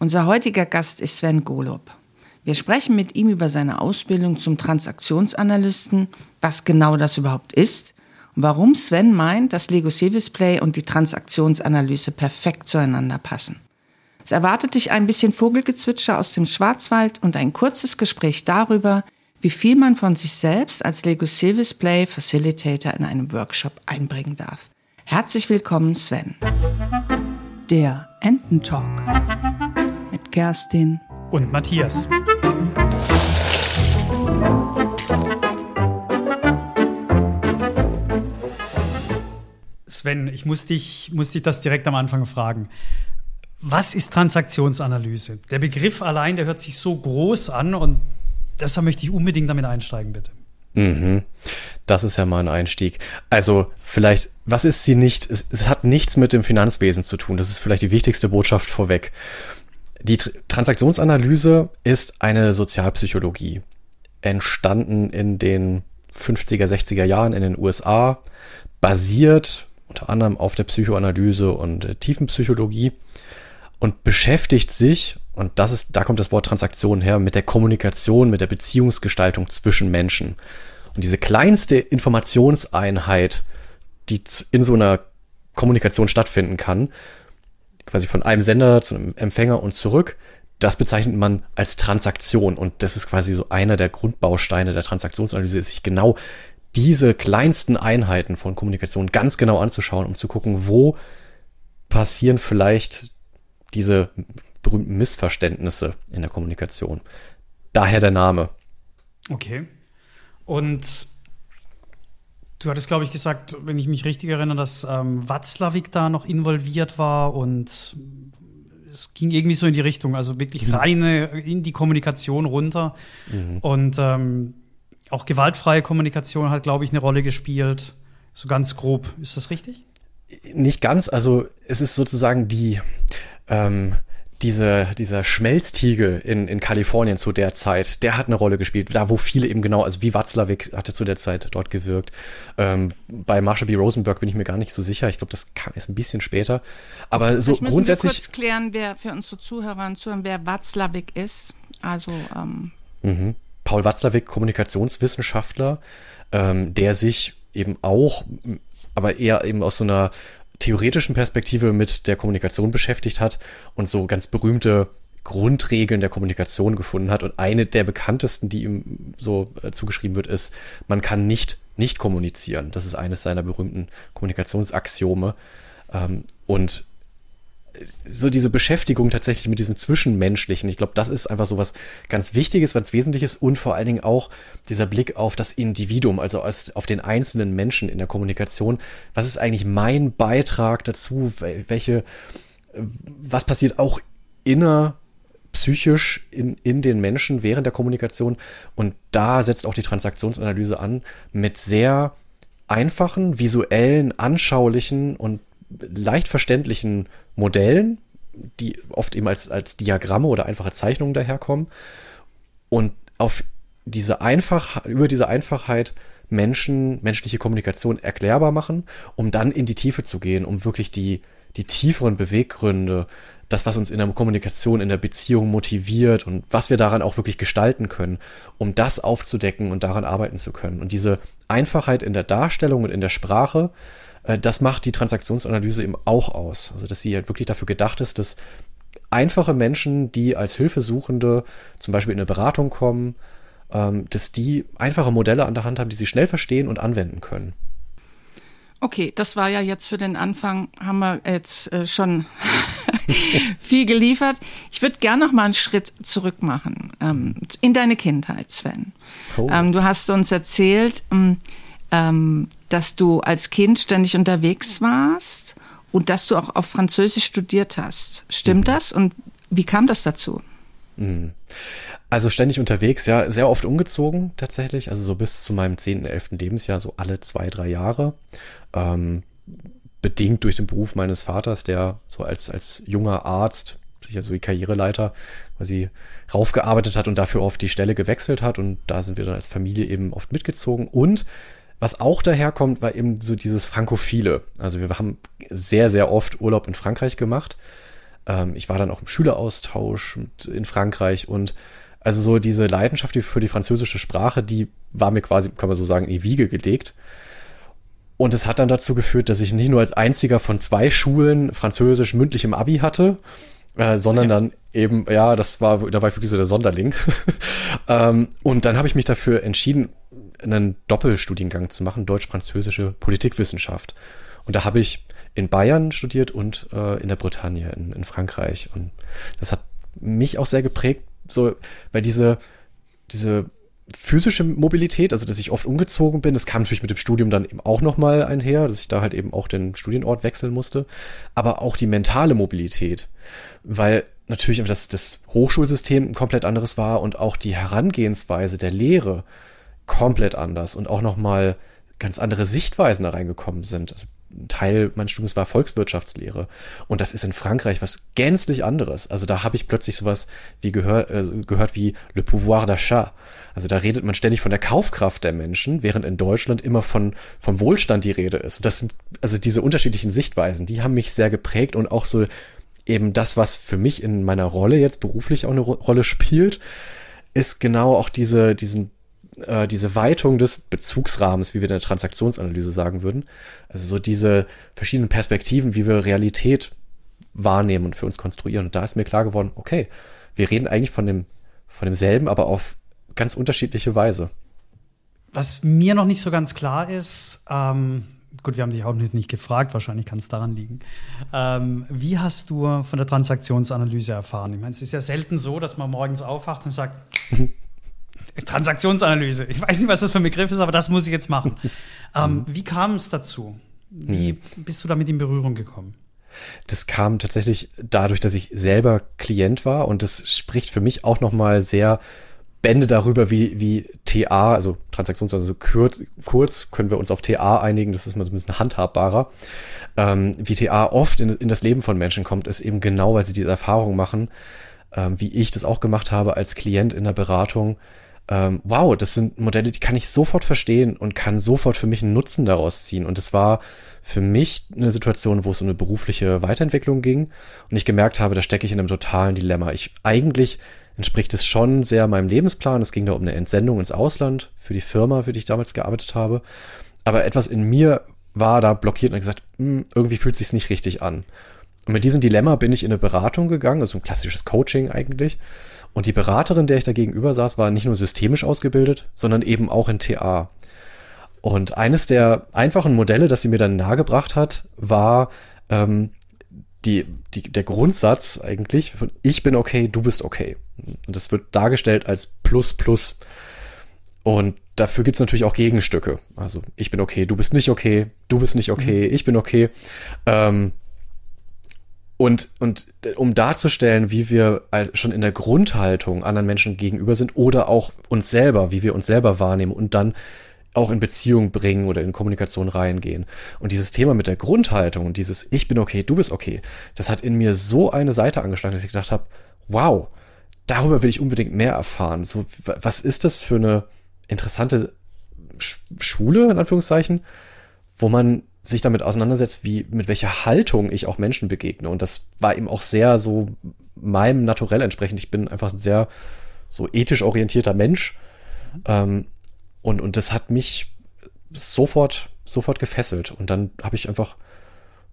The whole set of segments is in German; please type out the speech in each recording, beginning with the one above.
Unser heutiger Gast ist Sven Golob. Wir sprechen mit ihm über seine Ausbildung zum Transaktionsanalysten, was genau das überhaupt ist und warum Sven meint, dass Lego Service Play und die Transaktionsanalyse perfekt zueinander passen. Es erwartet dich ein bisschen Vogelgezwitscher aus dem Schwarzwald und ein kurzes Gespräch darüber, wie viel man von sich selbst als Lego Service Play Facilitator in einem Workshop einbringen darf. Herzlich willkommen, Sven. Der Ententalk Kerstin und Matthias. Sven, ich muss dich, muss dich das direkt am Anfang fragen. Was ist Transaktionsanalyse? Der Begriff allein, der hört sich so groß an und deshalb möchte ich unbedingt damit einsteigen, bitte. Mhm. Das ist ja mal ein Einstieg. Also vielleicht, was ist sie nicht? Es, es, hat nichts mit dem Finanzwesen zu tun. Das ist vielleicht die wichtigste Botschaft vorweg. Die Tr Transaktionsanalyse ist eine Sozialpsychologie, entstanden in den 50er, 60er Jahren in den USA, basiert unter anderem auf der Psychoanalyse und Tiefenpsychologie und beschäftigt sich, und das ist, da kommt das Wort Transaktion her, mit der Kommunikation, mit der Beziehungsgestaltung zwischen Menschen. Und diese kleinste Informationseinheit, die in so einer Kommunikation stattfinden kann, quasi von einem Sender zu einem Empfänger und zurück, das bezeichnet man als Transaktion. Und das ist quasi so einer der Grundbausteine der Transaktionsanalyse, ist sich genau diese kleinsten Einheiten von Kommunikation ganz genau anzuschauen, um zu gucken, wo passieren vielleicht diese berühmten Missverständnisse in der Kommunikation. Daher der Name. Okay. Und du hattest, glaube ich, gesagt, wenn ich mich richtig erinnere, dass ähm, Watzlawick da noch involviert war und es ging irgendwie so in die Richtung, also wirklich mhm. reine in die Kommunikation runter. Mhm. Und ähm, auch gewaltfreie Kommunikation hat, glaube ich, eine Rolle gespielt. So ganz grob. Ist das richtig? Nicht ganz. Also es ist sozusagen die, ähm, diese, dieser Schmelztiegel in, in Kalifornien zu der Zeit, der hat eine Rolle gespielt. Da, wo viele eben genau, also wie Watzlawick hatte zu der Zeit dort gewirkt. Ähm, bei Marshall B. Rosenberg bin ich mir gar nicht so sicher. Ich glaube, das kam erst ein bisschen später. Aber so müssen grundsätzlich. Wir kurz klären, wer für unsere Zuhörer und Zuhörer, wer Watzlawick ist. Also, ähm. Mhm. Paul Watzlawick, Kommunikationswissenschaftler, ähm, der sich eben auch, aber eher eben aus so einer theoretischen Perspektive mit der Kommunikation beschäftigt hat und so ganz berühmte Grundregeln der Kommunikation gefunden hat. Und eine der bekanntesten, die ihm so äh, zugeschrieben wird, ist, man kann nicht nicht kommunizieren. Das ist eines seiner berühmten Kommunikationsaxiome. Ähm, und so diese Beschäftigung tatsächlich mit diesem Zwischenmenschlichen, ich glaube, das ist einfach so was ganz Wichtiges, was Wesentliches und vor allen Dingen auch dieser Blick auf das Individuum, also auf den einzelnen Menschen in der Kommunikation. Was ist eigentlich mein Beitrag dazu? Welche, was passiert auch inner psychisch in, in den Menschen während der Kommunikation? Und da setzt auch die Transaktionsanalyse an mit sehr einfachen, visuellen, anschaulichen und leicht verständlichen Modellen, die oft eben als, als Diagramme oder einfache Zeichnungen daherkommen. Und auf diese einfach, über diese Einfachheit Menschen, menschliche Kommunikation erklärbar machen, um dann in die Tiefe zu gehen, um wirklich die, die tieferen Beweggründe, das, was uns in der Kommunikation, in der Beziehung motiviert und was wir daran auch wirklich gestalten können, um das aufzudecken und daran arbeiten zu können. Und diese Einfachheit in der Darstellung und in der Sprache, das macht die Transaktionsanalyse eben auch aus. Also, dass sie halt wirklich dafür gedacht ist, dass einfache Menschen, die als Hilfesuchende zum Beispiel in eine Beratung kommen, ähm, dass die einfache Modelle an der Hand haben, die sie schnell verstehen und anwenden können. Okay, das war ja jetzt für den Anfang, haben wir jetzt äh, schon viel geliefert. Ich würde gerne noch mal einen Schritt zurück machen ähm, in deine Kindheit, Sven. Oh. Ähm, du hast uns erzählt, ähm, ähm, dass du als Kind ständig unterwegs warst und dass du auch auf Französisch studiert hast. Stimmt mhm. das? Und wie kam das dazu? Mhm. Also ständig unterwegs, ja, sehr oft umgezogen tatsächlich, also so bis zu meinem 10., 11. Lebensjahr, so alle zwei, drei Jahre. Ähm, bedingt durch den Beruf meines Vaters, der so als, als junger Arzt, sicher so wie Karriereleiter, quasi raufgearbeitet hat und dafür oft die Stelle gewechselt hat. Und da sind wir dann als Familie eben oft mitgezogen. Und was auch daherkommt, war eben so dieses Frankophile. Also wir haben sehr, sehr oft Urlaub in Frankreich gemacht. Ähm, ich war dann auch im Schüleraustausch in Frankreich und also so diese Leidenschaft für die französische Sprache, die war mir quasi, kann man so sagen, in die Wiege gelegt. Und es hat dann dazu geführt, dass ich nicht nur als einziger von zwei Schulen Französisch mündlich im Abi hatte, äh, sondern ja. dann eben, ja, das war, da war ich wirklich so der Sonderling. ähm, und dann habe ich mich dafür entschieden, einen Doppelstudiengang zu machen, deutsch-französische Politikwissenschaft. Und da habe ich in Bayern studiert und äh, in der Bretagne, in, in Frankreich. Und das hat mich auch sehr geprägt, so, weil diese, diese physische Mobilität, also dass ich oft umgezogen bin, das kam natürlich mit dem Studium dann eben auch nochmal einher, dass ich da halt eben auch den Studienort wechseln musste, aber auch die mentale Mobilität, weil natürlich das, das Hochschulsystem ein komplett anderes war und auch die Herangehensweise der Lehre komplett anders und auch nochmal ganz andere Sichtweisen da reingekommen sind. Also ein Teil meines Studiums war Volkswirtschaftslehre. Und das ist in Frankreich was gänzlich anderes. Also da habe ich plötzlich sowas wie gehör, äh, gehört wie le pouvoir d'achat. Also da redet man ständig von der Kaufkraft der Menschen, während in Deutschland immer von, vom Wohlstand die Rede ist. Und das sind, also diese unterschiedlichen Sichtweisen, die haben mich sehr geprägt und auch so eben das, was für mich in meiner Rolle jetzt beruflich auch eine Rolle spielt, ist genau auch diese, diesen äh, diese Weitung des Bezugsrahmens, wie wir in der Transaktionsanalyse sagen würden. Also so diese verschiedenen Perspektiven, wie wir Realität wahrnehmen und für uns konstruieren. Und da ist mir klar geworden, okay, wir reden eigentlich von dem, von demselben, aber auf ganz unterschiedliche Weise. Was mir noch nicht so ganz klar ist, ähm, gut, wir haben dich auch nicht, gefragt, wahrscheinlich kann es daran liegen. Ähm, wie hast du von der Transaktionsanalyse erfahren? Ich meine, es ist ja selten so, dass man morgens aufwacht und sagt, Transaktionsanalyse. Ich weiß nicht, was das für ein Begriff ist, aber das muss ich jetzt machen. ähm, wie kam es dazu? Wie mhm. bist du damit in Berührung gekommen? Das kam tatsächlich dadurch, dass ich selber Klient war und das spricht für mich auch noch mal sehr Bände darüber, wie, wie TA, also Transaktionsanalyse also kurz, kurz können wir uns auf TA einigen, das ist mal so ein bisschen handhabbarer. Ähm, wie TA oft in, in das Leben von Menschen kommt, ist eben genau, weil sie diese Erfahrung machen, ähm, wie ich das auch gemacht habe als Klient in der Beratung, ähm, wow, das sind Modelle, die kann ich sofort verstehen und kann sofort für mich einen Nutzen daraus ziehen. Und es war für mich eine Situation, wo es um eine berufliche Weiterentwicklung ging und ich gemerkt habe, da stecke ich in einem totalen Dilemma. Ich eigentlich entspricht es schon sehr meinem Lebensplan. Es ging da um eine Entsendung ins Ausland für die Firma, für die ich damals gearbeitet habe. Aber etwas in mir war da blockiert und gesagt, hm, irgendwie fühlt es sich nicht richtig an. Und mit diesem Dilemma bin ich in eine Beratung gegangen, also ein klassisches Coaching eigentlich. Und die Beraterin, der ich da gegenüber saß, war nicht nur systemisch ausgebildet, sondern eben auch in TA. Und eines der einfachen Modelle, das sie mir dann nahegebracht hat, war ähm, die, die, der Grundsatz eigentlich von ich bin okay, du bist okay. Und das wird dargestellt als Plus Plus. Und dafür gibt es natürlich auch Gegenstücke. Also ich bin okay, du bist nicht okay, du bist nicht okay, mhm. ich bin okay. Ähm, und, und um darzustellen, wie wir schon in der Grundhaltung anderen Menschen gegenüber sind oder auch uns selber, wie wir uns selber wahrnehmen und dann auch in Beziehung bringen oder in Kommunikation reingehen. Und dieses Thema mit der Grundhaltung und dieses Ich bin okay, du bist okay, das hat in mir so eine Seite angeschlagen, dass ich gedacht habe, wow, darüber will ich unbedingt mehr erfahren. So, was ist das für eine interessante Schule, in Anführungszeichen, wo man sich damit auseinandersetzt, wie, mit welcher Haltung ich auch Menschen begegne. Und das war eben auch sehr so meinem Naturell entsprechend. Ich bin einfach ein sehr so ethisch orientierter Mensch. Ähm, und, und das hat mich sofort, sofort gefesselt. Und dann habe ich einfach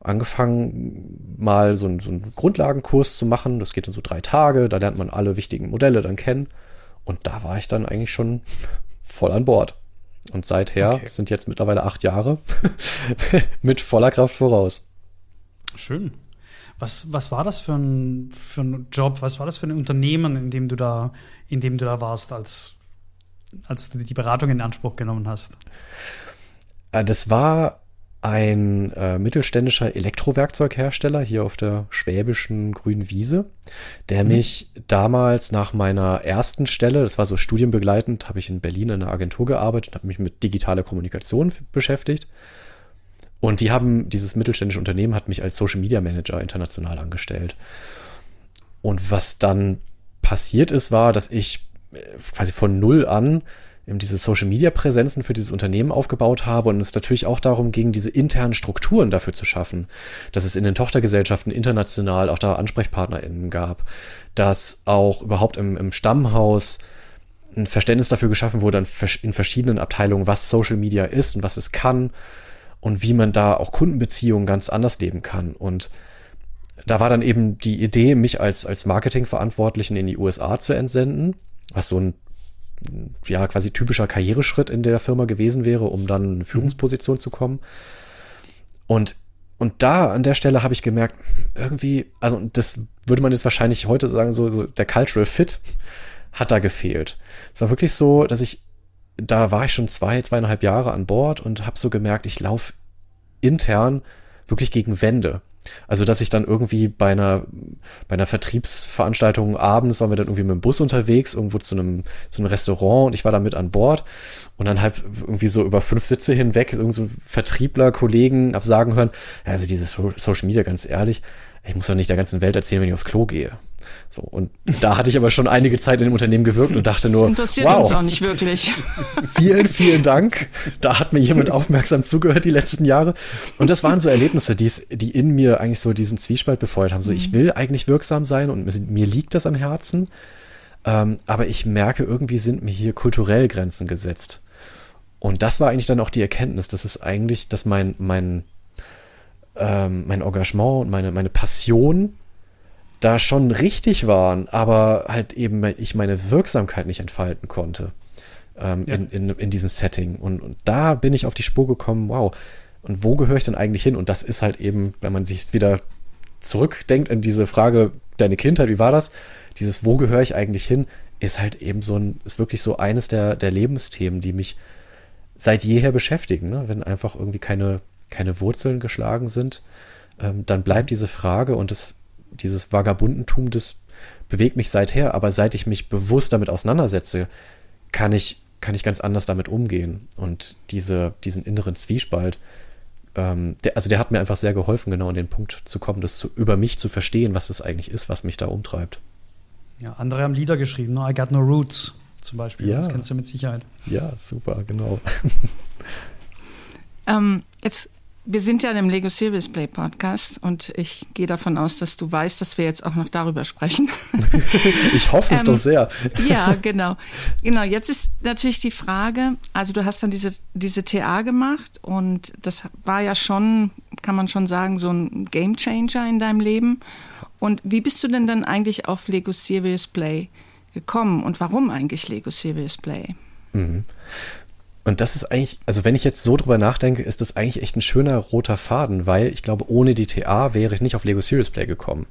angefangen, mal so, ein, so einen Grundlagenkurs zu machen. Das geht dann so drei Tage. Da lernt man alle wichtigen Modelle dann kennen. Und da war ich dann eigentlich schon voll an Bord. Und seither okay. sind jetzt mittlerweile acht Jahre mit voller Kraft voraus. Schön. Was, was war das für ein, für ein Job? Was war das für ein Unternehmen, in dem du da, in dem du da warst, als, als du die Beratung in Anspruch genommen hast? Äh, das war ein äh, mittelständischer Elektrowerkzeughersteller hier auf der schwäbischen grünen Wiese, der mhm. mich damals nach meiner ersten Stelle, das war so studienbegleitend, habe ich in Berlin in einer Agentur gearbeitet, habe mich mit digitaler Kommunikation beschäftigt. Und die haben, dieses mittelständische Unternehmen hat mich als Social Media Manager international angestellt. Und was dann passiert ist, war, dass ich äh, quasi von null an eben diese Social Media Präsenzen für dieses Unternehmen aufgebaut habe und es natürlich auch darum ging, diese internen Strukturen dafür zu schaffen, dass es in den Tochtergesellschaften international auch da AnsprechpartnerInnen gab, dass auch überhaupt im, im Stammhaus ein Verständnis dafür geschaffen wurde in verschiedenen Abteilungen, was Social Media ist und was es kann und wie man da auch Kundenbeziehungen ganz anders leben kann. Und da war dann eben die Idee, mich als, als Marketingverantwortlichen in die USA zu entsenden, was so ein ja quasi typischer Karriereschritt in der Firma gewesen wäre, um dann in eine Führungsposition zu kommen. Und und da an der Stelle habe ich gemerkt, irgendwie, also das würde man jetzt wahrscheinlich heute sagen, so, so der Cultural Fit hat da gefehlt. Es war wirklich so, dass ich, da war ich schon zwei, zweieinhalb Jahre an Bord und habe so gemerkt, ich laufe intern wirklich gegen Wände. Also, dass ich dann irgendwie bei einer, bei einer Vertriebsveranstaltung abends waren wir dann irgendwie mit dem Bus unterwegs, irgendwo zu einem, zu einem Restaurant und ich war da mit an Bord und dann halt irgendwie so über fünf Sitze hinweg irgend so Vertriebler, Kollegen absagen hören, also dieses Social Media, ganz ehrlich, ich muss doch nicht der ganzen Welt erzählen, wenn ich aufs Klo gehe. So, und da hatte ich aber schon einige Zeit in dem Unternehmen gewirkt und dachte nur, das interessiert wow, uns auch nicht wirklich. Vielen, vielen Dank. Da hat mir jemand aufmerksam zugehört die letzten Jahre. Und das waren so Erlebnisse, die in mir eigentlich so diesen Zwiespalt befeuert haben. So, ich will eigentlich wirksam sein und mir liegt das am Herzen. Ähm, aber ich merke, irgendwie sind mir hier kulturell Grenzen gesetzt. Und das war eigentlich dann auch die Erkenntnis, dass es eigentlich, dass mein, mein, ähm, mein Engagement und meine, meine Passion da schon richtig waren, aber halt eben ich meine Wirksamkeit nicht entfalten konnte ähm, ja. in, in, in diesem Setting. Und, und da bin ich auf die Spur gekommen, wow, und wo gehöre ich denn eigentlich hin? Und das ist halt eben, wenn man sich wieder zurückdenkt an diese Frage, deine Kindheit, wie war das? Dieses, wo gehöre ich eigentlich hin, ist halt eben so ein, ist wirklich so eines der, der Lebensthemen, die mich seit jeher beschäftigen. Ne? Wenn einfach irgendwie keine, keine Wurzeln geschlagen sind, ähm, dann bleibt diese Frage und das dieses Vagabundentum, das bewegt mich seither, aber seit ich mich bewusst damit auseinandersetze, kann ich, kann ich ganz anders damit umgehen. Und diese, diesen inneren Zwiespalt, ähm, der, also der hat mir einfach sehr geholfen, genau an den Punkt zu kommen, das zu, über mich zu verstehen, was das eigentlich ist, was mich da umtreibt. Ja, andere haben Lieder geschrieben, ne? I Got No Roots zum Beispiel. Ja. Das kennst du mit Sicherheit. Ja, super, genau. ähm, jetzt wir sind ja im Lego Serious Play Podcast und ich gehe davon aus, dass du weißt, dass wir jetzt auch noch darüber sprechen. ich hoffe es ähm, doch sehr. ja, genau. Genau, jetzt ist natürlich die Frage, also du hast dann diese, diese TA gemacht und das war ja schon, kann man schon sagen, so ein Game Changer in deinem Leben. Und wie bist du denn dann eigentlich auf Lego Serious Play gekommen und warum eigentlich Lego Serious Play? Mhm. Und das ist eigentlich, also wenn ich jetzt so drüber nachdenke, ist das eigentlich echt ein schöner roter Faden, weil ich glaube, ohne die TA wäre ich nicht auf Lego Serious Play gekommen.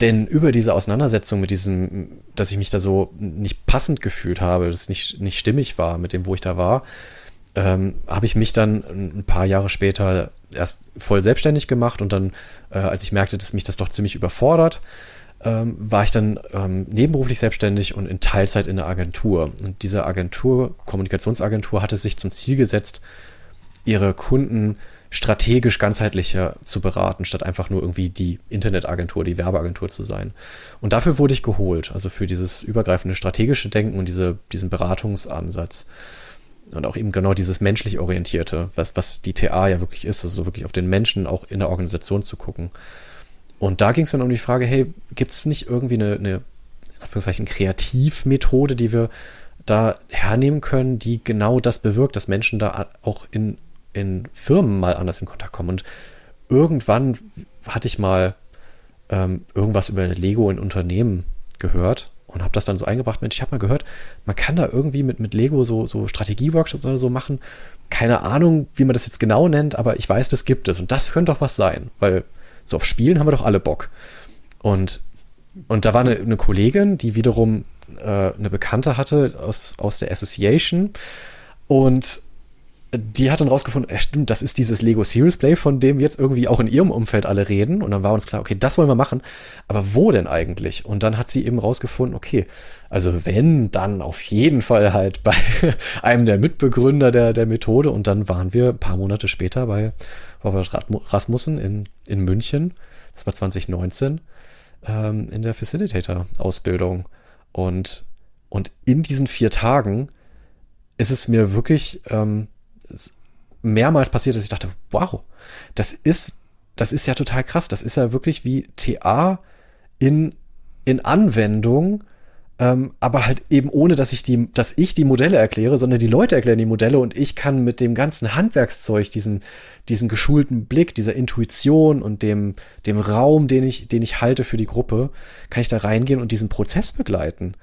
Denn über diese Auseinandersetzung mit diesem, dass ich mich da so nicht passend gefühlt habe, dass nicht, nicht stimmig war mit dem, wo ich da war, ähm, habe ich mich dann ein paar Jahre später erst voll selbstständig gemacht und dann, äh, als ich merkte, dass mich das doch ziemlich überfordert, ähm, war ich dann ähm, nebenberuflich selbstständig und in Teilzeit in der Agentur. Und diese Agentur, Kommunikationsagentur, hatte sich zum Ziel gesetzt, ihre Kunden strategisch ganzheitlicher zu beraten, statt einfach nur irgendwie die Internetagentur, die Werbeagentur zu sein. Und dafür wurde ich geholt, also für dieses übergreifende strategische Denken und diese, diesen Beratungsansatz. Und auch eben genau dieses menschlich orientierte, was, was die TA ja wirklich ist, also wirklich auf den Menschen auch in der Organisation zu gucken. Und da ging es dann um die Frage, hey, gibt es nicht irgendwie eine, eine Anführungszeichen, Kreativmethode, die wir da hernehmen können, die genau das bewirkt, dass Menschen da auch in, in Firmen mal anders in Kontakt kommen. Und irgendwann hatte ich mal ähm, irgendwas über Lego in Unternehmen gehört und habe das dann so eingebracht. Mensch, ich habe mal gehört, man kann da irgendwie mit, mit Lego so, so Strategie-Workshops oder so machen. Keine Ahnung, wie man das jetzt genau nennt, aber ich weiß, das gibt es. Und das könnte doch was sein, weil so auf Spielen haben wir doch alle Bock. Und, und da war eine, eine Kollegin, die wiederum äh, eine Bekannte hatte aus, aus der Association. Und die hat dann rausgefunden, äh, stimmt, das ist dieses Lego Serious Play, von dem jetzt irgendwie auch in ihrem Umfeld alle reden. Und dann war uns klar, okay, das wollen wir machen. Aber wo denn eigentlich? Und dann hat sie eben rausgefunden, okay, also wenn, dann auf jeden Fall halt bei einem der Mitbegründer der, der Methode. Und dann waren wir ein paar Monate später bei Robert Rasmussen in, in München. Das war 2019 ähm, in der Facilitator-Ausbildung. Und, und in diesen vier Tagen ist es mir wirklich ähm, mehrmals passiert, dass ich dachte, wow, das ist, das ist ja total krass. Das ist ja wirklich wie TA in, in Anwendung ähm, aber halt eben ohne, dass ich die, dass ich die Modelle erkläre, sondern die Leute erklären die Modelle und ich kann mit dem ganzen Handwerkszeug, diesem, diesem geschulten Blick, dieser Intuition und dem, dem Raum, den ich, den ich halte für die Gruppe, kann ich da reingehen und diesen Prozess begleiten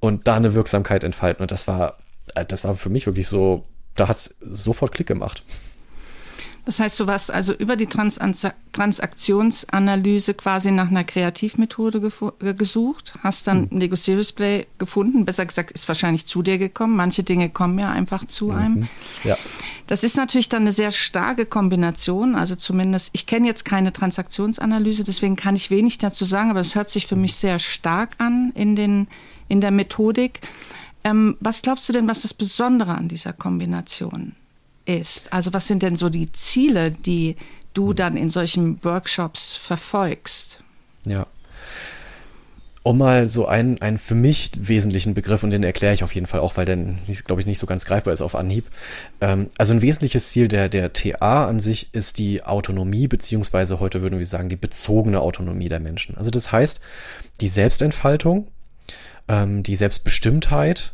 und da eine Wirksamkeit entfalten. Und das war, äh, das war für mich wirklich so, da hat es sofort Klick gemacht. Das heißt, du warst also über die Trans Transaktionsanalyse quasi nach einer Kreativmethode äh, gesucht, hast dann mhm. Lego Serious Play gefunden, besser gesagt, ist wahrscheinlich zu dir gekommen. Manche Dinge kommen ja einfach zu mhm. einem. Ja. Das ist natürlich dann eine sehr starke Kombination. Also zumindest, ich kenne jetzt keine Transaktionsanalyse, deswegen kann ich wenig dazu sagen, aber es hört sich für mich sehr stark an in, den, in der Methodik. Ähm, was glaubst du denn, was das Besondere an dieser Kombination ist? Also was sind denn so die Ziele, die du hm. dann in solchen Workshops verfolgst? Ja. Um mal so einen, einen für mich wesentlichen Begriff, und den erkläre ich auf jeden Fall auch, weil der, glaube ich, nicht so ganz greifbar ist auf Anhieb. Ähm, also ein wesentliches Ziel der, der TA an sich ist die Autonomie, beziehungsweise heute würden wir sagen, die bezogene Autonomie der Menschen. Also das heißt, die Selbstentfaltung, ähm, die Selbstbestimmtheit,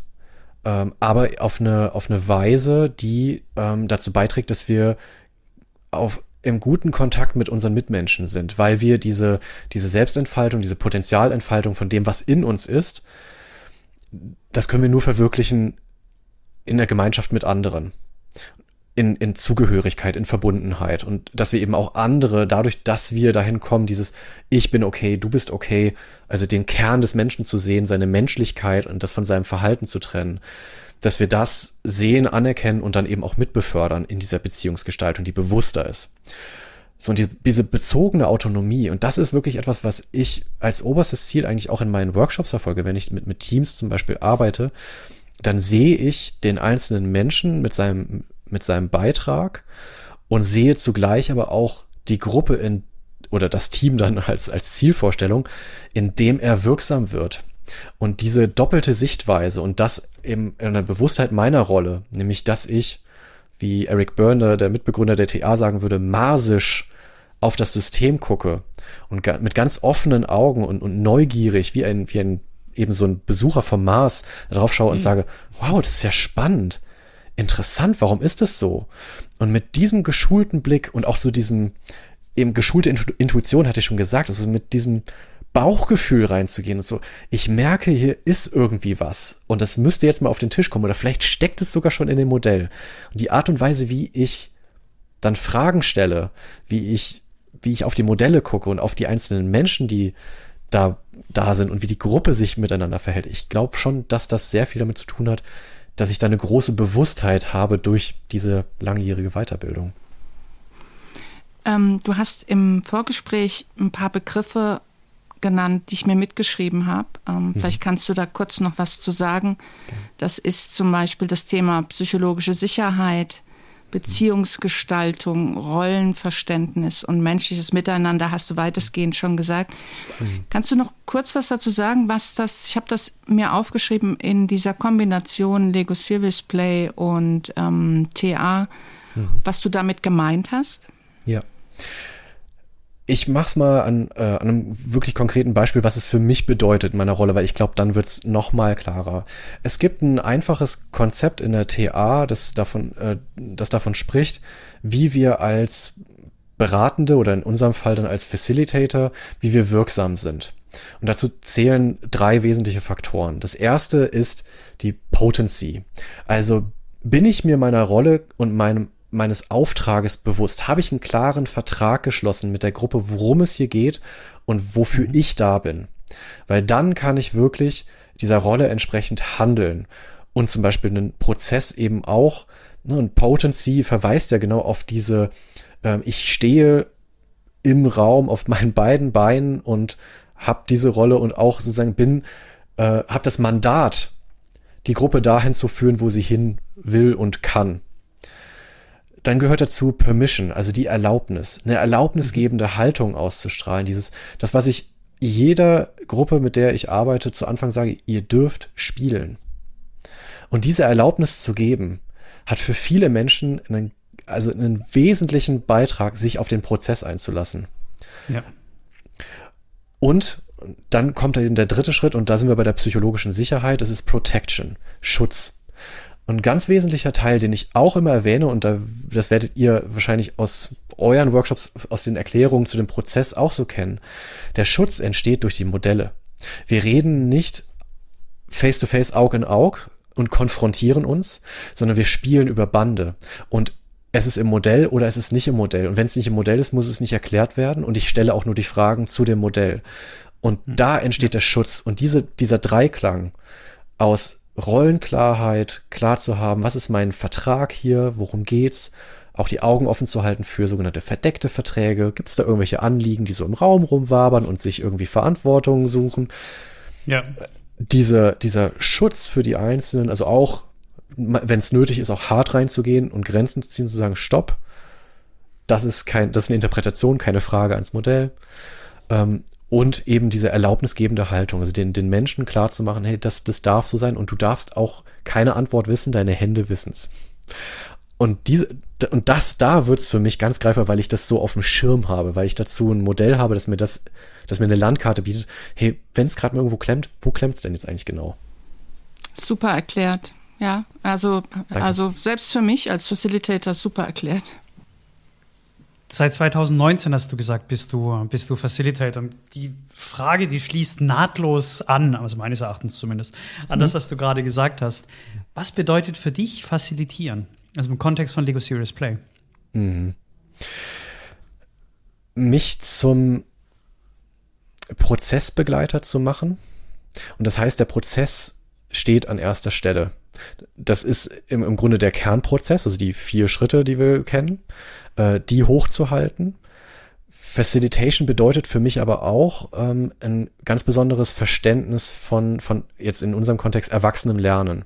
ähm, aber auf eine, auf eine Weise, die ähm, dazu beiträgt, dass wir auf, im guten Kontakt mit unseren Mitmenschen sind, weil wir diese, diese Selbstentfaltung, diese Potenzialentfaltung von dem, was in uns ist, das können wir nur verwirklichen in der Gemeinschaft mit anderen in, in Zugehörigkeit, in Verbundenheit und dass wir eben auch andere, dadurch, dass wir dahin kommen, dieses Ich bin okay, du bist okay, also den Kern des Menschen zu sehen, seine Menschlichkeit und das von seinem Verhalten zu trennen, dass wir das sehen, anerkennen und dann eben auch mitbefördern in dieser Beziehungsgestaltung, die bewusster ist. So, und die, diese bezogene Autonomie, und das ist wirklich etwas, was ich als oberstes Ziel eigentlich auch in meinen Workshops verfolge, wenn ich mit, mit Teams zum Beispiel arbeite, dann sehe ich den einzelnen Menschen mit seinem mit seinem Beitrag und sehe zugleich aber auch die Gruppe in oder das Team dann als, als Zielvorstellung, in dem er wirksam wird. Und diese doppelte Sichtweise und das eben in der Bewusstheit meiner Rolle, nämlich dass ich, wie Eric Byrne, der Mitbegründer der TA, sagen würde, marsisch auf das System gucke und mit ganz offenen Augen und, und neugierig, wie ein, wie ein eben so ein Besucher vom Mars darauf schaue und mhm. sage, wow, das ist ja spannend interessant, warum ist das so? Und mit diesem geschulten Blick und auch so diesem eben geschulte Intuition hatte ich schon gesagt, also mit diesem Bauchgefühl reinzugehen und so, ich merke, hier ist irgendwie was und das müsste jetzt mal auf den Tisch kommen oder vielleicht steckt es sogar schon in dem Modell. Und die Art und Weise, wie ich dann Fragen stelle, wie ich, wie ich auf die Modelle gucke und auf die einzelnen Menschen, die da, da sind und wie die Gruppe sich miteinander verhält. Ich glaube schon, dass das sehr viel damit zu tun hat, dass ich da eine große Bewusstheit habe durch diese langjährige Weiterbildung. Ähm, du hast im Vorgespräch ein paar Begriffe genannt, die ich mir mitgeschrieben habe. Ähm, mhm. Vielleicht kannst du da kurz noch was zu sagen. Das ist zum Beispiel das Thema psychologische Sicherheit, Beziehungsgestaltung, Rollenverständnis und menschliches Miteinander hast du weitestgehend schon gesagt. Mhm. Kannst du noch kurz was dazu sagen, was das, ich habe das mir aufgeschrieben in dieser Kombination Lego Service Play und ähm, TA, mhm. was du damit gemeint hast? Ja. Ich mach's mal an, äh, an einem wirklich konkreten Beispiel, was es für mich bedeutet in meiner Rolle, weil ich glaube, dann wird's noch mal klarer. Es gibt ein einfaches Konzept in der TA, das davon, äh, das davon spricht, wie wir als Beratende oder in unserem Fall dann als Facilitator, wie wir wirksam sind. Und dazu zählen drei wesentliche Faktoren. Das erste ist die Potency. Also bin ich mir meiner Rolle und meinem meines Auftrages bewusst? Habe ich einen klaren Vertrag geschlossen mit der Gruppe, worum es hier geht und wofür mhm. ich da bin? Weil dann kann ich wirklich dieser Rolle entsprechend handeln und zum Beispiel einen Prozess eben auch, ne, und Potency verweist ja genau auf diese, äh, ich stehe im Raum auf meinen beiden Beinen und habe diese Rolle und auch sozusagen bin, äh, habe das Mandat, die Gruppe dahin zu führen, wo sie hin will und kann. Dann gehört dazu Permission, also die Erlaubnis, eine erlaubnisgebende mhm. Haltung auszustrahlen. Dieses, das, was ich jeder Gruppe, mit der ich arbeite, zu Anfang sage, ihr dürft spielen. Und diese Erlaubnis zu geben, hat für viele Menschen einen, also einen wesentlichen Beitrag, sich auf den Prozess einzulassen. Ja. Und dann kommt der dritte Schritt und da sind wir bei der psychologischen Sicherheit. Das ist Protection, Schutz. Und ein ganz wesentlicher Teil, den ich auch immer erwähne, und da, das werdet ihr wahrscheinlich aus euren Workshops, aus den Erklärungen zu dem Prozess auch so kennen. Der Schutz entsteht durch die Modelle. Wir reden nicht face to face, Aug in Aug und konfrontieren uns, sondern wir spielen über Bande. Und es ist im Modell oder es ist nicht im Modell. Und wenn es nicht im Modell ist, muss es nicht erklärt werden. Und ich stelle auch nur die Fragen zu dem Modell. Und mhm. da entsteht der Schutz. Und diese, dieser Dreiklang aus Rollenklarheit, klar zu haben, was ist mein Vertrag hier, worum geht's, auch die Augen offen zu halten für sogenannte verdeckte Verträge. Gibt es da irgendwelche Anliegen, die so im Raum rumwabern und sich irgendwie Verantwortung suchen? Ja. Diese, dieser Schutz für die Einzelnen, also auch, wenn es nötig ist, auch hart reinzugehen und Grenzen zu ziehen, zu sagen, stopp, das ist kein, das ist eine Interpretation, keine Frage ans Modell. Ähm, und eben diese erlaubnisgebende Haltung, also den, den Menschen klar zu machen, hey, das, das darf so sein und du darfst auch keine Antwort wissen, deine Hände wissen's. Und diese, und das, da wird's für mich ganz greifbar, weil ich das so auf dem Schirm habe, weil ich dazu ein Modell habe, das mir das, das mir eine Landkarte bietet. Hey, wenn's gerade mal irgendwo klemmt, wo klemmt's denn jetzt eigentlich genau? Super erklärt. Ja, also, also selbst für mich als Facilitator super erklärt. Seit 2019 hast du gesagt, bist du, bist du Facilitator. Und die Frage, die schließt nahtlos an, also meines Erachtens zumindest, an mhm. das, was du gerade gesagt hast. Was bedeutet für dich Facilitieren? Also im Kontext von Lego Serious Play. Mhm. Mich zum Prozessbegleiter zu machen. Und das heißt, der Prozess steht an erster Stelle. Das ist im, im Grunde der Kernprozess, also die vier Schritte, die wir kennen äh, die hochzuhalten. Facilitation bedeutet für mich aber auch ähm, ein ganz besonderes Verständnis von, von jetzt in unserem Kontext erwachsenem Lernen.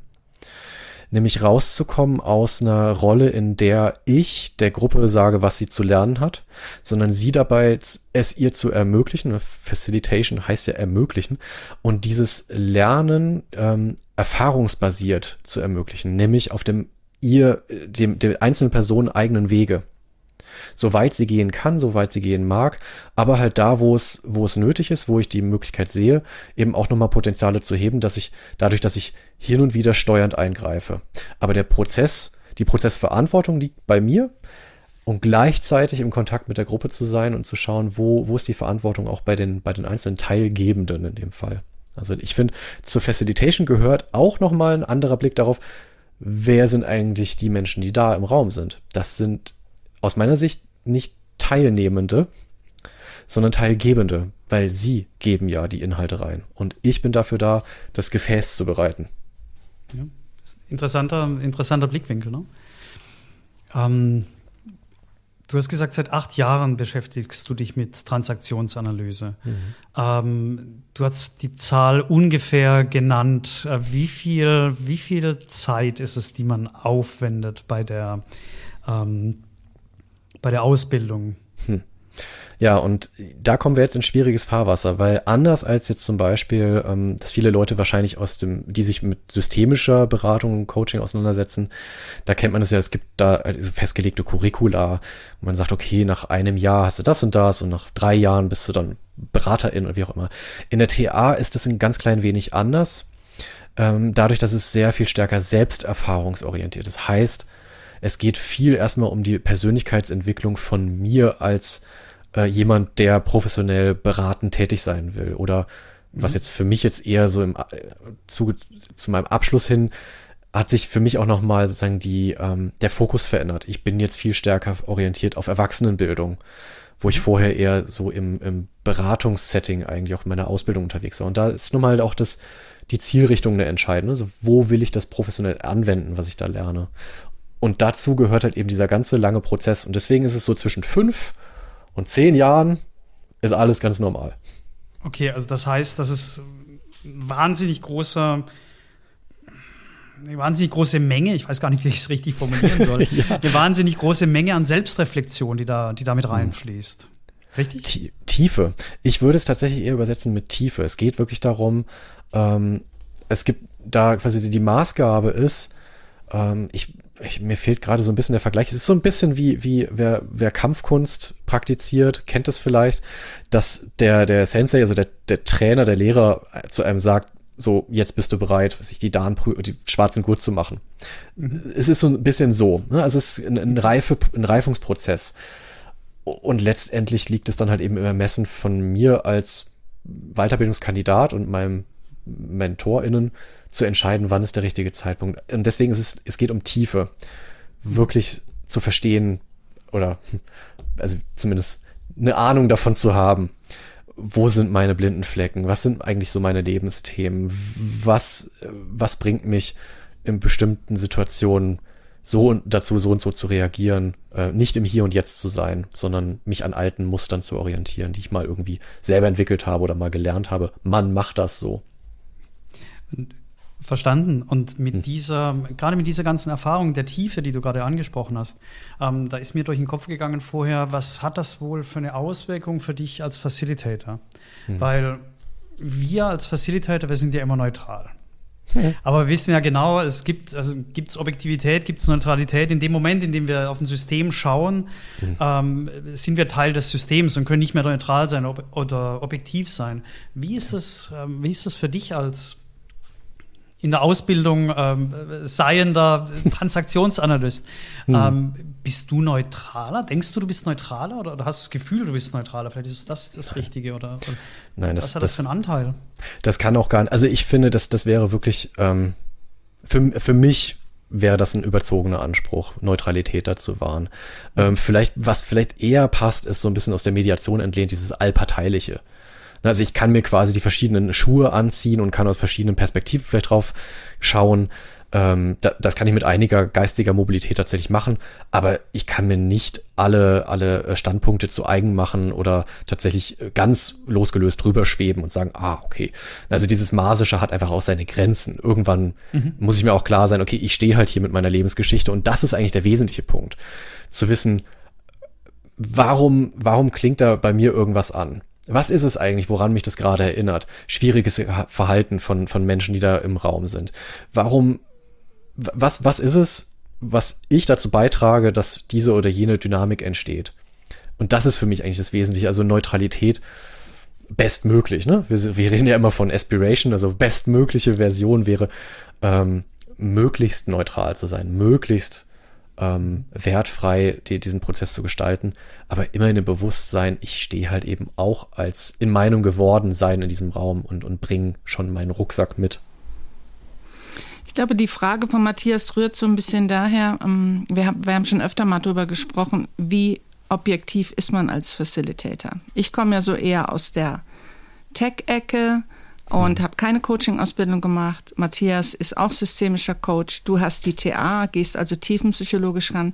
Nämlich rauszukommen aus einer Rolle, in der ich der Gruppe sage, was sie zu lernen hat, sondern sie dabei es ihr zu ermöglichen. Facilitation heißt ja ermöglichen. Und dieses Lernen ähm, erfahrungsbasiert zu ermöglichen, nämlich auf dem ihr, dem, der einzelnen Person eigenen Wege soweit sie gehen kann, soweit sie gehen mag, aber halt da, wo es, wo es nötig ist, wo ich die Möglichkeit sehe, eben auch nochmal Potenziale zu heben, dass ich, dadurch, dass ich hin und wieder steuernd eingreife. Aber der Prozess, die Prozessverantwortung liegt bei mir und gleichzeitig im Kontakt mit der Gruppe zu sein und zu schauen, wo, wo ist die Verantwortung auch bei den, bei den einzelnen Teilgebenden in dem Fall. Also ich finde, zur Facilitation gehört auch nochmal ein anderer Blick darauf, wer sind eigentlich die Menschen, die da im Raum sind. Das sind aus meiner Sicht nicht Teilnehmende, sondern Teilgebende, weil sie geben ja die Inhalte rein. Und ich bin dafür da, das Gefäß zu bereiten. Ja, interessanter, interessanter Blickwinkel. Ne? Ähm, du hast gesagt, seit acht Jahren beschäftigst du dich mit Transaktionsanalyse. Mhm. Ähm, du hast die Zahl ungefähr genannt. Äh, wie viel, wie viel Zeit ist es, die man aufwendet bei der ähm, bei der Ausbildung. Hm. Ja, und da kommen wir jetzt in schwieriges Fahrwasser, weil anders als jetzt zum Beispiel, ähm, dass viele Leute wahrscheinlich aus dem, die sich mit systemischer Beratung und Coaching auseinandersetzen, da kennt man es ja, es gibt da also festgelegte Curricula. Und man sagt, okay, nach einem Jahr hast du das und das und nach drei Jahren bist du dann Beraterin und wie auch immer. In der TA ist das ein ganz klein wenig anders, ähm, dadurch, dass es sehr viel stärker selbsterfahrungsorientiert ist. Heißt, es geht viel erstmal um die Persönlichkeitsentwicklung von mir als äh, jemand, der professionell beratend tätig sein will. Oder was mhm. jetzt für mich jetzt eher so im äh, zu, zu meinem Abschluss hin hat sich für mich auch nochmal sozusagen die, ähm, der Fokus verändert. Ich bin jetzt viel stärker orientiert auf Erwachsenenbildung, wo ich mhm. vorher eher so im, im Beratungssetting eigentlich auch in meiner Ausbildung unterwegs war. Und da ist nun mal auch das, die Zielrichtung eine entscheidende. Also wo will ich das professionell anwenden, was ich da lerne? Und dazu gehört halt eben dieser ganze lange Prozess. Und deswegen ist es so zwischen fünf und zehn Jahren ist alles ganz normal. Okay, also das heißt, das ist wahnsinnig großer, eine wahnsinnig große Menge, ich weiß gar nicht, wie ich es richtig formulieren soll, ja. eine wahnsinnig große Menge an Selbstreflexion, die da, die da mit hm. reinfließt. Richtig? Tiefe. Ich würde es tatsächlich eher übersetzen mit Tiefe. Es geht wirklich darum, ähm, es gibt da quasi die Maßgabe ist, ähm, ich, ich, mir fehlt gerade so ein bisschen der Vergleich. Es ist so ein bisschen wie, wie wer, wer Kampfkunst praktiziert, kennt es vielleicht, dass der, der Sensei, also der, der Trainer, der Lehrer zu einem sagt, so, jetzt bist du bereit, sich die Dan die schwarzen Gurt zu machen. Es ist so ein bisschen so. Ne? Also es ist ein, ein, Reife, ein Reifungsprozess. Und letztendlich liegt es dann halt eben im Ermessen von mir als Weiterbildungskandidat und meinem MentorInnen zu entscheiden, wann ist der richtige Zeitpunkt. Und deswegen ist es, es geht um Tiefe. Wirklich zu verstehen oder, also zumindest eine Ahnung davon zu haben, wo sind meine blinden Flecken? Was sind eigentlich so meine Lebensthemen? Was, was bringt mich in bestimmten Situationen so dazu, so und so zu reagieren, äh, nicht im Hier und Jetzt zu sein, sondern mich an alten Mustern zu orientieren, die ich mal irgendwie selber entwickelt habe oder mal gelernt habe. Man macht das so. Verstanden. Und mit hm. dieser, gerade mit dieser ganzen Erfahrung der Tiefe, die du gerade angesprochen hast, ähm, da ist mir durch den Kopf gegangen vorher, was hat das wohl für eine Auswirkung für dich als Facilitator? Hm. Weil wir als Facilitator, wir sind ja immer neutral. Hm. Aber wir wissen ja genau, es gibt also gibt's Objektivität, gibt es Neutralität. In dem Moment, in dem wir auf ein System schauen, hm. ähm, sind wir Teil des Systems und können nicht mehr neutral sein ob, oder objektiv sein. Wie ist das, ähm, wie ist das für dich als in der Ausbildung ähm, seiender Transaktionsanalyst. Hm. Ähm, bist du neutraler? Denkst du, du bist neutraler oder, oder, hast du das Gefühl, du bist neutraler? Vielleicht ist das das Richtige oder, oder Nein, das, was hat das, das, für einen Anteil? Das kann auch gar nicht. Also ich finde, dass das wäre wirklich ähm, für, für mich wäre das ein überzogener Anspruch, Neutralität dazu wahren. Ähm, vielleicht, was vielleicht eher passt, ist so ein bisschen aus der Mediation entlehnt, dieses Allparteiliche. Ne, also ich kann mir quasi die verschiedenen Schuhe anziehen und kann aus verschiedenen Perspektiven vielleicht drauf schauen. Ähm, da, das kann ich mit einiger geistiger Mobilität tatsächlich machen, aber ich kann mir nicht alle, alle äh, Standpunkte zu eigen machen oder tatsächlich äh, ganz losgelöst drüber schweben und sagen, ah, okay. Also dieses Masische hat einfach auch seine Grenzen. Irgendwann mhm. muss ich mir auch klar sein, okay, ich stehe halt hier mit meiner Lebensgeschichte und das ist eigentlich der wesentliche Punkt. Zu wissen, warum, warum klingt da bei mir irgendwas an? Was ist es eigentlich, woran mich das gerade erinnert? Schwieriges Verhalten von, von Menschen, die da im Raum sind. Warum, was, was ist es, was ich dazu beitrage, dass diese oder jene Dynamik entsteht? Und das ist für mich eigentlich das Wesentliche, also Neutralität bestmöglich, ne? Wir, wir reden ja immer von Aspiration, also bestmögliche Version wäre, ähm, möglichst neutral zu sein, möglichst ähm, wertfrei die, diesen Prozess zu gestalten, aber immer in dem Bewusstsein, ich stehe halt eben auch als in meinem geworden sein in diesem Raum und, und bringe schon meinen Rucksack mit. Ich glaube, die Frage von Matthias rührt so ein bisschen daher, ähm, wir haben schon öfter mal darüber gesprochen, wie objektiv ist man als Facilitator. Ich komme ja so eher aus der Tech-Ecke, und habe keine Coaching-Ausbildung gemacht. Matthias ist auch systemischer Coach. Du hast die TA, gehst also tiefenpsychologisch ran.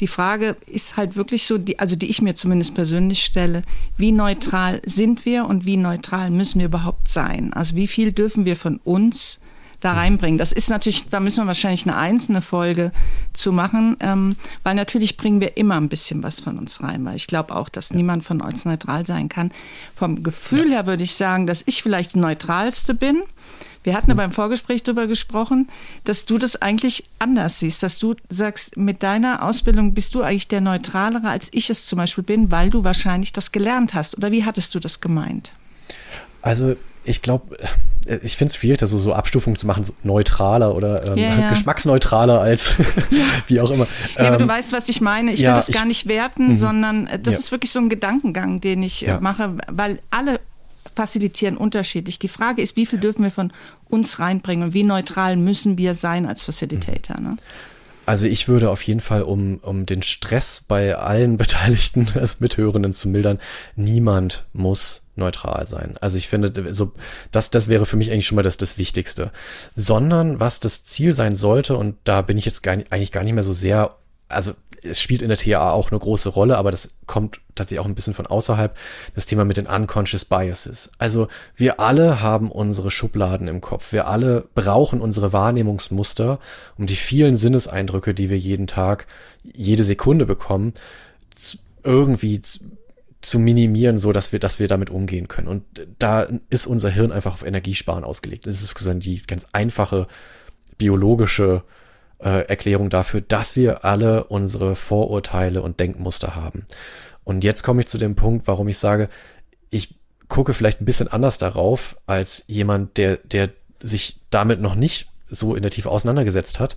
Die Frage ist halt wirklich so, die, also die ich mir zumindest persönlich stelle, wie neutral sind wir und wie neutral müssen wir überhaupt sein? Also wie viel dürfen wir von uns da reinbringen. Das ist natürlich, da müssen wir wahrscheinlich eine einzelne Folge zu machen, ähm, weil natürlich bringen wir immer ein bisschen was von uns rein, weil ich glaube auch, dass niemand von uns neutral sein kann. Vom Gefühl ja. her würde ich sagen, dass ich vielleicht die neutralste bin. Wir hatten ja beim Vorgespräch darüber gesprochen, dass du das eigentlich anders siehst, dass du sagst, mit deiner Ausbildung bist du eigentlich der Neutralere, als ich es zum Beispiel bin, weil du wahrscheinlich das gelernt hast. Oder wie hattest du das gemeint? Also ich glaube, äh, ich finde es schwierig, da so, so Abstufungen zu machen, so neutraler oder ähm, ja, ja. geschmacksneutraler als wie auch immer. Ja, aber du ähm, weißt, was ich meine. Ich will das gar nicht werten, mhm. sondern äh, das ist wirklich so ein Gedankengang, den ich äh, mache, weil alle facilitieren unterschiedlich. Die Frage ist, wie viel dürfen wir von uns reinbringen und wie neutral müssen wir sein als Facilitator? Ne? Also ich würde auf jeden Fall, um, um den Stress bei allen Beteiligten, als Mithörenden zu mildern, niemand muss neutral sein. Also ich finde, so, das, das wäre für mich eigentlich schon mal das, das Wichtigste. Sondern was das Ziel sein sollte, und da bin ich jetzt gar nicht, eigentlich gar nicht mehr so sehr, also es spielt in der TA auch eine große Rolle, aber das kommt tatsächlich auch ein bisschen von außerhalb, das Thema mit den unconscious biases. Also wir alle haben unsere Schubladen im Kopf. Wir alle brauchen unsere Wahrnehmungsmuster, um die vielen Sinneseindrücke, die wir jeden Tag, jede Sekunde bekommen, irgendwie zu minimieren, so dass wir, dass wir damit umgehen können. Und da ist unser Hirn einfach auf Energiesparen ausgelegt. Das ist sozusagen die ganz einfache biologische äh, Erklärung dafür, dass wir alle unsere Vorurteile und Denkmuster haben. Und jetzt komme ich zu dem Punkt, warum ich sage, ich gucke vielleicht ein bisschen anders darauf als jemand, der, der sich damit noch nicht so in der Tiefe auseinandergesetzt hat.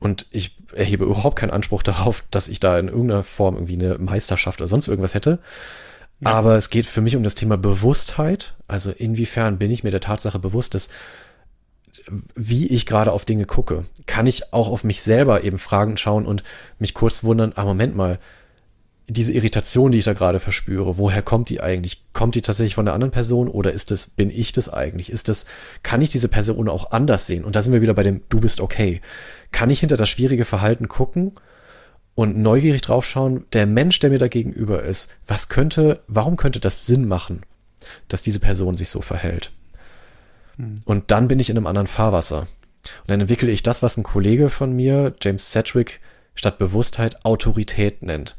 Und ich erhebe überhaupt keinen Anspruch darauf, dass ich da in irgendeiner Form irgendwie eine Meisterschaft oder sonst irgendwas hätte. Ja. Aber es geht für mich um das Thema Bewusstheit. Also inwiefern bin ich mir der Tatsache bewusst, dass wie ich gerade auf Dinge gucke. Kann ich auch auf mich selber eben Fragen schauen und mich kurz wundern, ah, Moment mal, diese Irritation, die ich da gerade verspüre, woher kommt die eigentlich? Kommt die tatsächlich von der anderen Person oder ist das, bin ich das eigentlich? Ist das, kann ich diese Person auch anders sehen? Und da sind wir wieder bei dem, du bist okay. Kann ich hinter das schwierige Verhalten gucken und neugierig draufschauen, der Mensch, der mir da gegenüber ist, was könnte, warum könnte das Sinn machen, dass diese Person sich so verhält? Hm. Und dann bin ich in einem anderen Fahrwasser. Und dann entwickle ich das, was ein Kollege von mir, James Sedgwick, statt Bewusstheit Autorität nennt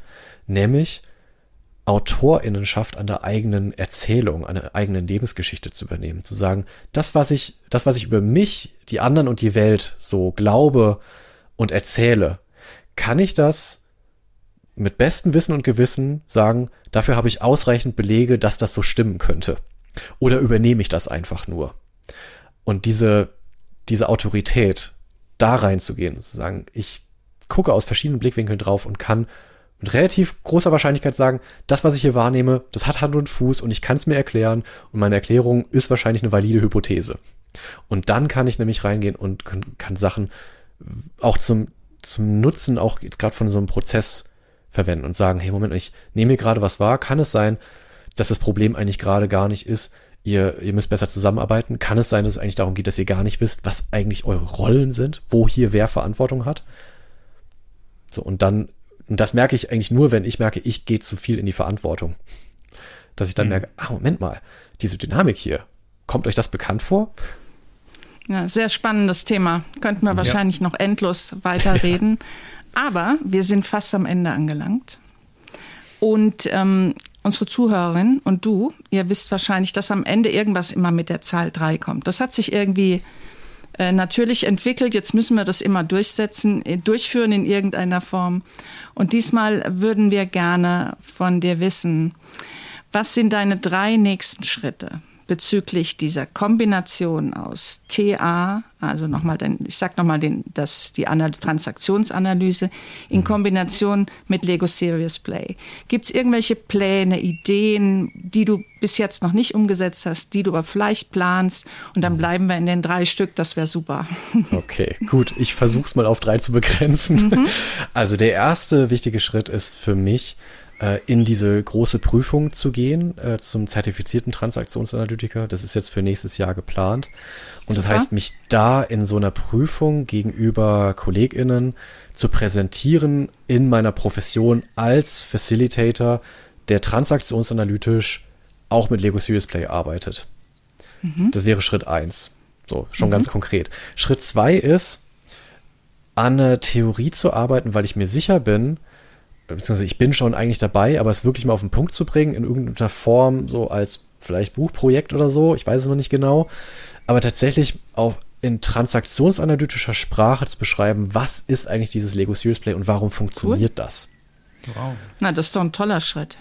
nämlich Autorinnenschaft an der eigenen Erzählung, an der eigenen Lebensgeschichte zu übernehmen, zu sagen, das, was ich, das, was ich über mich, die anderen und die Welt so glaube und erzähle, kann ich das mit bestem Wissen und Gewissen sagen, dafür habe ich ausreichend Belege, dass das so stimmen könnte. Oder übernehme ich das einfach nur? Und diese, diese Autorität, da reinzugehen, zu sagen, ich gucke aus verschiedenen Blickwinkeln drauf und kann mit relativ großer Wahrscheinlichkeit sagen, das, was ich hier wahrnehme, das hat Hand und Fuß und ich kann es mir erklären und meine Erklärung ist wahrscheinlich eine valide Hypothese. Und dann kann ich nämlich reingehen und kann, kann Sachen auch zum, zum Nutzen auch jetzt gerade von so einem Prozess verwenden und sagen, hey, Moment, ich nehme mir gerade was wahr, kann es sein, dass das Problem eigentlich gerade gar nicht ist, ihr, ihr müsst besser zusammenarbeiten, kann es sein, dass es eigentlich darum geht, dass ihr gar nicht wisst, was eigentlich eure Rollen sind, wo hier wer Verantwortung hat. So, und dann und das merke ich eigentlich nur, wenn ich merke, ich gehe zu viel in die Verantwortung. Dass ich dann mhm. merke, ah, Moment mal, diese Dynamik hier, kommt euch das bekannt vor? Ja, sehr spannendes Thema. Könnten wir wahrscheinlich ja. noch endlos weiterreden. Aber wir sind fast am Ende angelangt. Und ähm, unsere Zuhörerin und du, ihr wisst wahrscheinlich, dass am Ende irgendwas immer mit der Zahl 3 kommt. Das hat sich irgendwie äh, natürlich entwickelt. Jetzt müssen wir das immer durchsetzen, äh, durchführen in irgendeiner Form. Und diesmal würden wir gerne von dir wissen, was sind deine drei nächsten Schritte? Bezüglich dieser Kombination aus TA, also nochmal, ich sag nochmal das, die Transaktionsanalyse in Kombination mit Lego Serious Play. Gibt es irgendwelche Pläne, Ideen, die du bis jetzt noch nicht umgesetzt hast, die du aber vielleicht planst? Und dann bleiben wir in den drei Stück, das wäre super. Okay, gut. Ich versuche es mal auf drei zu begrenzen. Mhm. Also der erste wichtige Schritt ist für mich, äh, in diese große Prüfung zu gehen äh, zum zertifizierten Transaktionsanalytiker. Das ist jetzt für nächstes Jahr geplant. Und Super. das heißt, mich da in so einer Prüfung gegenüber KollegInnen zu präsentieren in meiner Profession als Facilitator, der transaktionsanalytisch auch mit Lego Serious Play arbeitet. Mhm. Das wäre Schritt eins. So, schon mhm. ganz konkret. Schritt zwei ist, an einer Theorie zu arbeiten, weil ich mir sicher bin, beziehungsweise ich bin schon eigentlich dabei, aber es wirklich mal auf den Punkt zu bringen, in irgendeiner Form, so als vielleicht Buchprojekt oder so, ich weiß es noch nicht genau, aber tatsächlich auch in transaktionsanalytischer Sprache zu beschreiben, was ist eigentlich dieses Lego Serious Play und warum funktioniert cool. das? Wow. Na, das ist doch ein toller Schritt.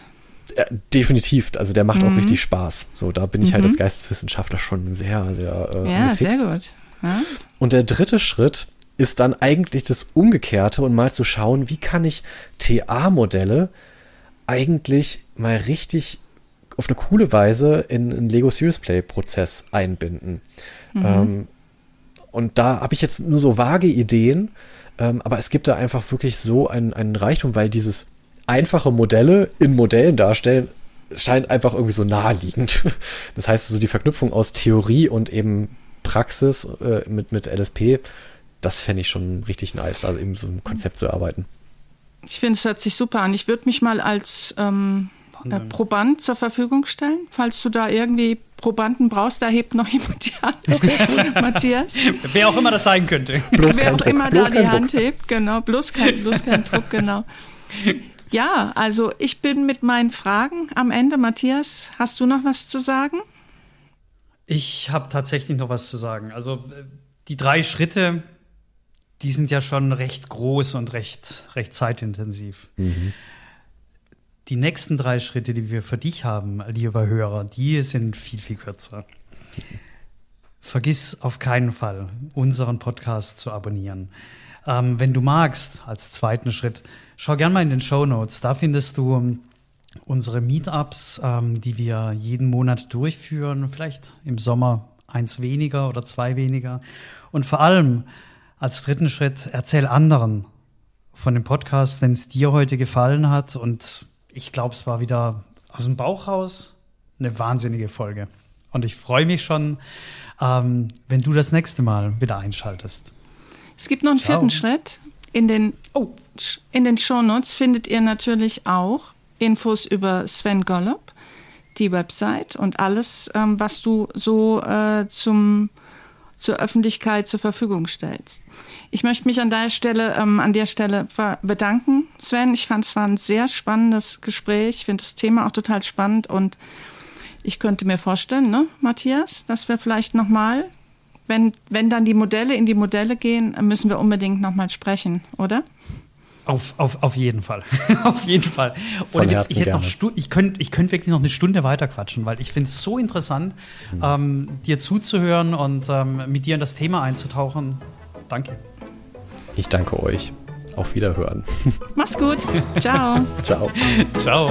Ja, definitiv, also der macht mhm. auch richtig Spaß. So, da bin ich halt mhm. halt als Geisteswissenschaftler schon sehr, sehr äh, Ja, angefixt. sehr gut. Ja? Und der dritte Schritt ist dann eigentlich das Umgekehrte und mal zu schauen, wie kann ich TA-Modelle eigentlich mal richtig auf eine coole Weise in einen Lego Serious Play Prozess einbinden. Mhm. Ähm, und da habe ich jetzt nur so vage Ideen, ähm, aber es gibt da einfach wirklich so einen, einen Reichtum, weil dieses einfache Modelle in Modellen darstellen, scheint einfach irgendwie so naheliegend. Das heißt, so die Verknüpfung aus Theorie und eben Praxis äh, mit, mit LSP das fände ich schon richtig nice, da eben so ein Konzept zu erarbeiten. Ich finde, es hört sich super an. Ich würde mich mal als ähm, äh, Proband zur Verfügung stellen. Falls du da irgendwie Probanden brauchst, da hebt noch jemand die Hand. Matthias. Wer auch immer das sein könnte. Bloß Wer auch Druck. immer bloß da die Druck. Hand hebt, genau. Bloß kein, bloß kein Druck, genau. Ja, also ich bin mit meinen Fragen am Ende. Matthias, hast du noch was zu sagen? Ich habe tatsächlich noch was zu sagen. Also äh, die drei Schritte, die sind ja schon recht groß und recht, recht zeitintensiv. Mhm. Die nächsten drei Schritte, die wir für dich haben, lieber Hörer, die sind viel, viel kürzer. Vergiss auf keinen Fall, unseren Podcast zu abonnieren. Ähm, wenn du magst, als zweiten Schritt, schau gern mal in den Show Notes. Da findest du ähm, unsere Meetups, ähm, die wir jeden Monat durchführen. Vielleicht im Sommer eins weniger oder zwei weniger. Und vor allem als dritten Schritt, erzähl anderen von dem Podcast, wenn es dir heute gefallen hat. Und ich glaube, es war wieder aus dem Bauch raus eine wahnsinnige Folge. Und ich freue mich schon, ähm, wenn du das nächste Mal wieder einschaltest. Es gibt noch einen Ciao. vierten Schritt. In den, oh. in den Shownotes findet ihr natürlich auch Infos über Sven Gollop, die Website und alles, ähm, was du so äh, zum zur Öffentlichkeit zur Verfügung stellst. Ich möchte mich an der Stelle, ähm, an der Stelle bedanken, Sven. Ich fand es war ein sehr spannendes Gespräch. Ich finde das Thema auch total spannend und ich könnte mir vorstellen, ne, Matthias, dass wir vielleicht nochmal, wenn, wenn dann die Modelle in die Modelle gehen, müssen wir unbedingt nochmal sprechen, oder? Auf, auf, auf jeden Fall. auf jeden Fall. Und jetzt, ich, hätte noch ich könnte ich könnt wirklich noch eine Stunde weiter quatschen, weil ich finde es so interessant, mhm. ähm, dir zuzuhören und ähm, mit dir in das Thema einzutauchen. Danke. Ich danke euch. Auf Wiederhören. Mach's gut. Ciao. Ciao. Ciao.